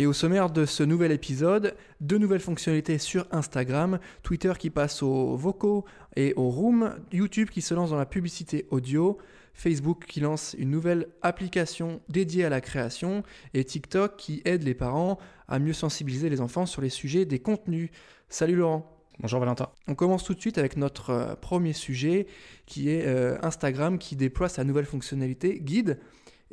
et au sommaire de ce nouvel épisode, deux nouvelles fonctionnalités sur Instagram, Twitter qui passe aux vocaux et aux rooms, YouTube qui se lance dans la publicité audio, Facebook qui lance une nouvelle application dédiée à la création et TikTok qui aide les parents à mieux sensibiliser les enfants sur les sujets des contenus. Salut Laurent Bonjour Valentin. On commence tout de suite avec notre euh, premier sujet qui est euh, Instagram qui déploie sa nouvelle fonctionnalité guide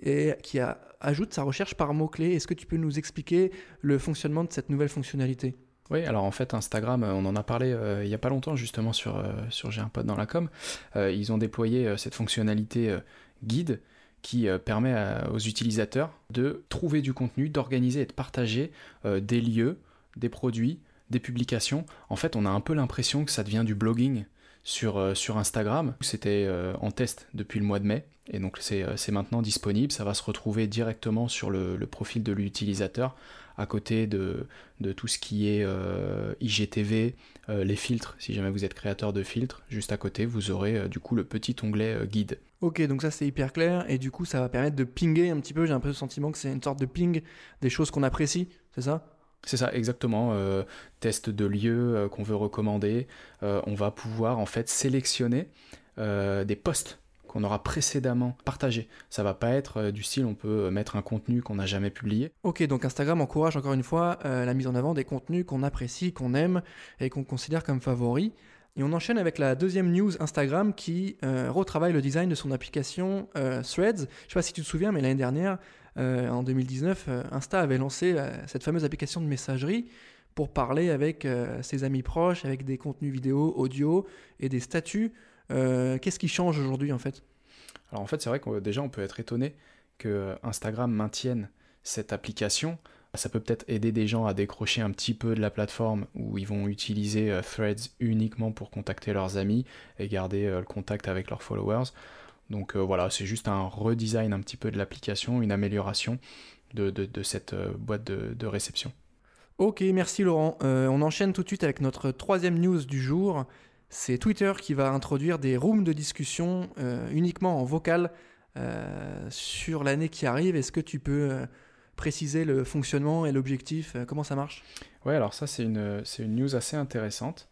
et qui ajoute sa recherche par mots-clés. Est-ce que tu peux nous expliquer le fonctionnement de cette nouvelle fonctionnalité? Oui, alors en fait Instagram, euh, on en a parlé euh, il n'y a pas longtemps justement sur, euh, sur J'ai un pote dans la com. ils ont déployé cette fonctionnalité guide qui permet aux utilisateurs de trouver du contenu, d'organiser et de partager des lieux, des produits, des publications. En fait, on a un peu l'impression que ça devient du blogging sur, sur Instagram. C'était en test depuis le mois de mai. Et donc euh, c'est maintenant disponible, ça va se retrouver directement sur le, profil de l'utilisateur, à côté de, tout ce qui est euh, IGTV, euh, les filtres, si jamais vous êtes créateur de filtres, juste à côté vous aurez du coup le petit onglet guide. Ok, donc ça c'est hyper clair, et du coup ça va permettre de pinguer un petit peu, j'ai un peu le sentiment que c'est une sorte de ping des choses qu'on apprécie, c'est ça? C'est ça, exactement. test de lieu qu'on veut recommander. on va pouvoir en fait sélectionner des posts qu'on aura précédemment partagé. Ça va pas être euh, du style on peut euh, mettre un contenu qu'on n'a jamais publié. Ok, donc Instagram encourage encore une fois euh, la mise en avant des contenus qu'on apprécie, qu'on aime et qu'on considère comme favoris. Et on enchaîne avec la deuxième news Instagram qui retravaille le design de son application Threads. Je sais pas si tu te souviens, mais l'année dernière, en 2019, Insta avait lancé cette fameuse application de messagerie pour parler avec ses amis proches, avec des contenus vidéo, audio et des statuts euh, qu'est-ce qui change aujourd'hui en fait? Alors en fait, c'est vrai que déjà on peut être étonné que Instagram maintienne cette application. Ça peut peut-être aider des gens à décrocher un petit peu de la plateforme où ils vont utiliser euh, Threads uniquement pour contacter leurs amis et garder euh, le contact avec leurs followers. Donc voilà, c'est juste un redesign un petit peu de l'application, une amélioration de, cette boîte de, réception. Ok, merci Laurent. on enchaîne tout de suite avec notre troisième news du jour c'est Twitter qui va introduire des rooms de discussion euh, uniquement en vocal euh, sur l'année qui arrive. Est-ce que tu peux euh, préciser le fonctionnement et l'objectif Comment ça marche? Ouais, alors ça c'est une, une news assez intéressante.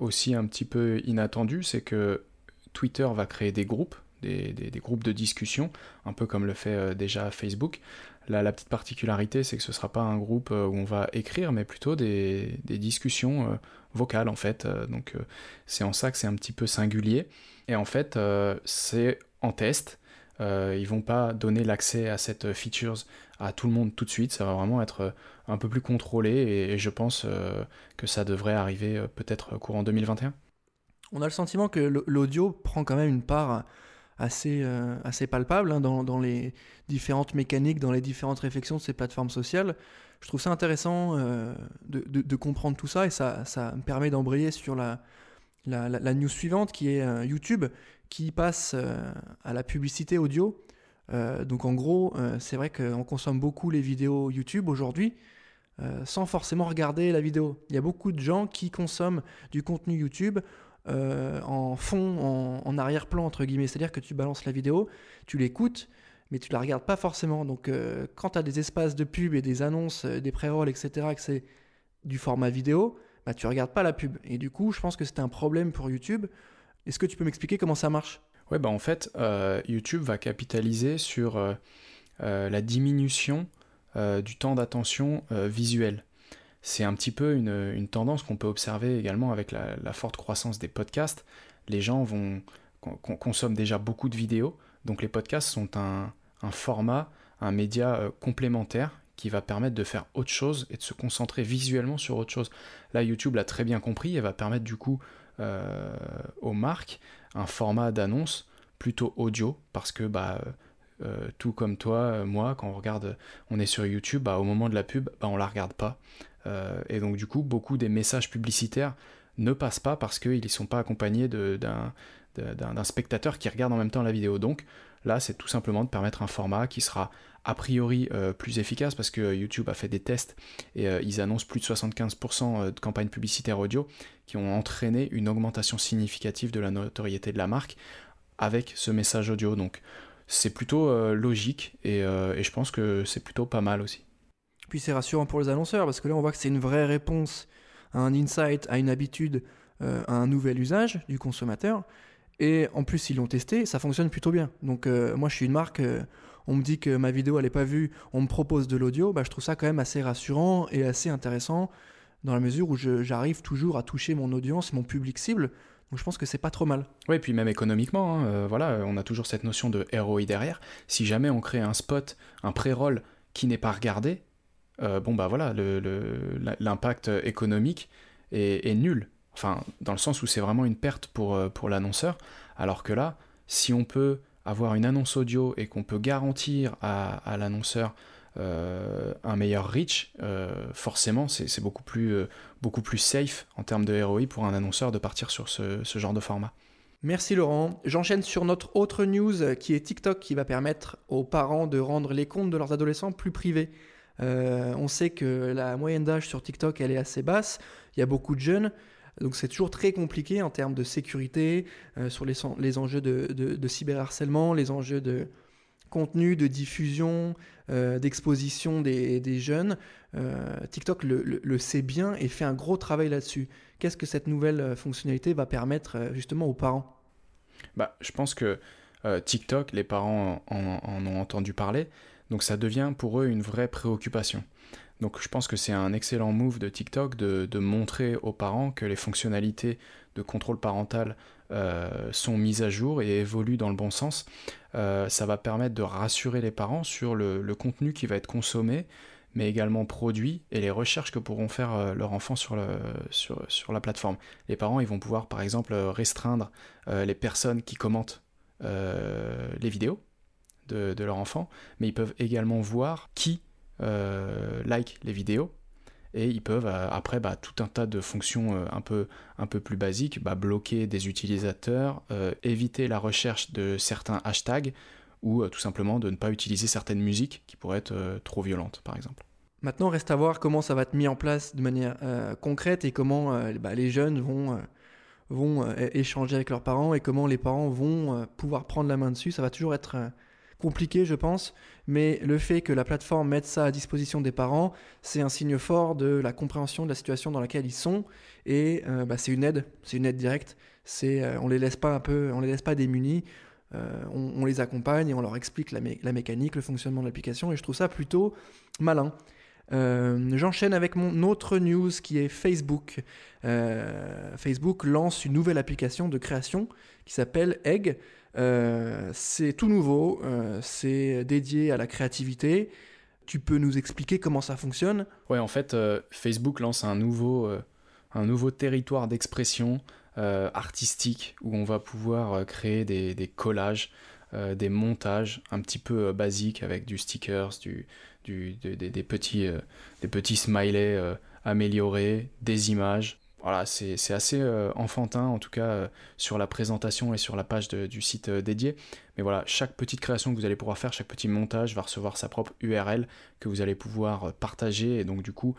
aussi un petit peu inattendue, c'est que Twitter va créer des groupes, des, groupes de discussion, un peu comme le fait déjà Facebook. La, petite particularité, c'est que ce ne sera pas un groupe où on va écrire, mais plutôt des, discussions vocale en fait. Euh, donc euh, c'est en ça que c'est un petit peu singulier. Et en fait, euh, c'est en test. ils vont pas donner l'accès à cette features à tout le monde tout de suite. Ça va vraiment être un peu plus contrôlé et, je pense que ça devrait arriver peut-être courant 2021. On a le sentiment que l'audio prend quand même une part assez, assez palpable hein, dans, les différentes mécaniques, dans les différentes réflexions de ces plateformes sociales je trouve ça intéressant euh, de, comprendre tout ça et ça, ça me permet d'embrayer sur la, la, news suivante qui est euh, YouTube qui passe euh, à la publicité audio. donc en gros, c'est vrai qu'on consomme beaucoup les vidéos YouTube aujourd'hui sans forcément regarder la vidéo. Il y a beaucoup de gens qui consomment du contenu YouTube en fond, en, arrière-plan, entre guillemets. C'est-à-dire que tu balances la vidéo, tu l'écoutes, mais tu la regardes pas forcément. Donc euh, quand tu as des espaces de pub et des annonces, euh, des pré-rolls, etc., que c'est du format vidéo, bah, tu regardes pas la pub. Et du coup, je pense que c'est un problème pour YouTube. Est-ce que tu peux m'expliquer comment ça marche? Ouais, bah en fait, euh, YouTube va capitaliser sur la diminution du temps d'attention visuel. C'est un petit peu une, tendance qu'on peut observer également avec la, forte croissance des podcasts. Les gens consomment déjà beaucoup de vidéos, donc les podcasts sont un, un format, un média euh, complémentaire qui va permettre de faire autre chose et de se concentrer visuellement sur autre chose. Là, YouTube l'a très bien compris et va permettre du coup euh, aux marques un format d'annonce plutôt audio parce que bah, euh, tout comme toi, moi, quand on regarde, on est sur YouTube, bah, au moment de la pub, bah, on la regarde pas. Et donc du coup, beaucoup des messages publicitaires ne passent pas parce qu'ils ne sont pas accompagnés d'un spectateur qui regarde en même temps la vidéo. Donc là, c'est tout simplement de permettre un format qui sera a priori euh, plus efficace parce que YouTube a fait des tests et euh, ils annoncent plus de 75% de campagnes publicitaires audio qui ont entraîné une augmentation significative de la notoriété de la marque avec ce message audio. Donc c'est plutôt euh, logique euh, et, je pense que c'est plutôt pas mal aussi. Puis c'est rassurant pour les annonceurs parce que là on voit que c'est une vraie réponse à un insight, à une habitude, euh, à un nouvel usage du consommateur. Et en plus ils l'ont testé, ça fonctionne plutôt bien. Donc moi je suis une marque, on me dit que ma vidéo n'est pas vue, on me propose de l'audio, bah, je trouve ça quand même assez rassurant et assez intéressant dans la mesure où j'arrive toujours à toucher mon audience, mon public cible donc je pense que c'est pas trop mal. Oui, puis même économiquement, hein, euh, voilà, on a toujours cette notion de ROI derrière. Si jamais on crée un spot, un pré-roll qui n'est pas regardé, euh, bon bah voilà, l'impact économique est, nul. Enfin, dans le sens où c'est vraiment une perte pour, euh, pour l'annonceur. Alors que là, si on peut avoir une annonce audio et qu'on peut garantir à, l'annonceur euh, un meilleur reach, forcément, c'est beaucoup, plus, beaucoup plus safe en termes de ROI pour un annonceur de partir sur ce, genre de format. Merci Laurent. J'enchaîne sur notre autre news qui est TikTok qui va permettre aux parents de rendre les comptes de leurs adolescents plus privés. On sait que la moyenne d'âge sur TikTok elle est assez basse, il y a beaucoup de jeunes, donc c'est toujours très compliqué en termes de sécurité, sur les, les enjeux de, de, cyberharcèlement, les enjeux de, contenu, de diffusion, euh, d'exposition des, jeunes. Euh, TikTok le, sait bien et fait un gros travail là-dessus. Qu'est-ce que cette nouvelle euh, fonctionnalité va permettre justement aux parents? Bah, Je pense que TikTok, les parents en, ont entendu parler, donc ça devient pour eux une vraie préoccupation. Donc je pense que c'est un excellent move de TikTok de, montrer aux parents que les fonctionnalités de contrôle parental sont mises à jour et évoluent dans le bon sens. Euh, ça va permettre de rassurer les parents sur le, contenu qui va être consommé, mais également produit et les recherches que pourront faire euh, leurs enfants sur, la plateforme. Les parents, ils vont pouvoir par exemple restreindre euh, les personnes qui commentent les vidéos de, leur enfant, mais ils peuvent également voir qui like les vidéos et ils peuvent euh, après bah, tout un tas de fonctions euh, un, peu, un peu plus basiques, bah, bloquer des utilisateurs, euh, éviter la recherche de certains hashtags ou tout simplement de ne pas utiliser certaines musiques qui pourraient être trop violentes par exemple. Maintenant, reste à voir comment ça va être mis en place de manière concrète et comment bah, les jeunes vont, vont échanger avec leurs parents et comment les parents vont pouvoir prendre la main dessus. Ça va toujours être compliqué, je pense, mais le fait que la plateforme mette ça à disposition des parents, c'est un signe fort de la compréhension de la situation dans laquelle ils sont, et euh, bah, c'est une aide, c'est une aide directe. C'est, euh, on les laisse pas un peu, on les laisse pas démunis. Euh, on, les accompagne et on leur explique la, la mécanique, le fonctionnement de l'application, et je trouve ça plutôt malin. J'enchaîne avec mon autre news qui est Facebook. Facebook lance une nouvelle application de création qui s'appelle Egg. Euh, c'est tout nouveau, euh, c'est dédié à la créativité. Tu peux nous expliquer comment ça fonctionne? Ouais, en fait, euh, Facebook lance un nouveau, un nouveau territoire d'expression artistique où on va pouvoir créer des, collages, des montages un petit peu basiques avec du stickers, du, des, petits, des petits smileys améliorés, des images, voilà, c'est assez euh, enfantin, en tout cas euh, sur la présentation et sur la page du site euh, dédié. Mais voilà, chaque petite création que vous allez pouvoir faire, chaque petit montage va recevoir sa propre URL que vous allez pouvoir partager et donc du coup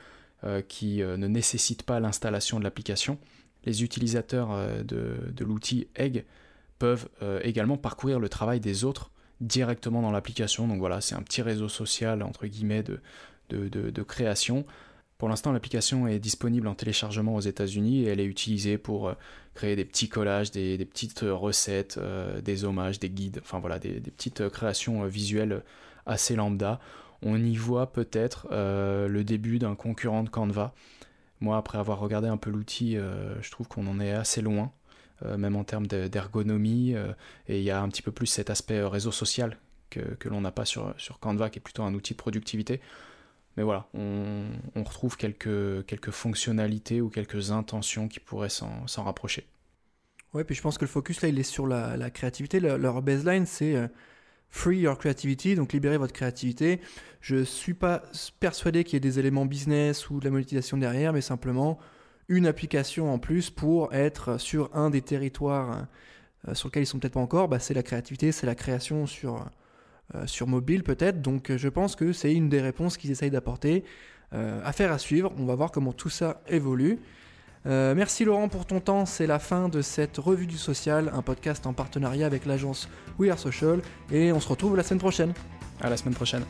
qui ne nécessite pas l'installation de l'application. Les utilisateurs de, l'outil Egg peuvent également parcourir le travail des autres directement dans l'application. Donc voilà, c'est un petit réseau social entre guillemets de, de création pour l'instant, l'application est disponible en téléchargement aux États-Unis et elle est utilisée pour euh, créer des petits collages, des, petites euh, recettes, euh, des hommages, des guides, enfin voilà, des, petites créations visuelles assez lambda. On y voit peut-être le début d'un concurrent de Canva. Moi, après avoir regardé un peu l'outil, je trouve qu'on en est assez loin, même en termes d'ergonomie, et il y a un petit peu plus cet aspect réseau social que, l'on n'a pas sur Canva, qui est plutôt un outil de productivité. Mais voilà, on, retrouve quelques, quelques fonctionnalités ou quelques intentions qui pourraient s'en rapprocher. Ouais, puis je pense que le focus là, il est sur la, créativité. leur baseline, c'est euh, free your creativity, donc libérer votre créativité. Je suis pas persuadé qu'il y ait des éléments business ou de la monétisation derrière, mais simplement une application en plus pour être sur un des territoires euh, sur lesquels ils sont peut-être pas encore, bah, c'est la créativité, c'est la création sur, sur mobile peut-être. Donc je pense que c'est une des réponses qu'ils essayent d'apporter. affaire à suivre, on va voir comment tout ça évolue. merci Laurent pour ton temps, c'est la fin de cette revue du social, un podcast en partenariat avec l'agence We Are Social, et on se retrouve la semaine prochaine. À la semaine prochaine.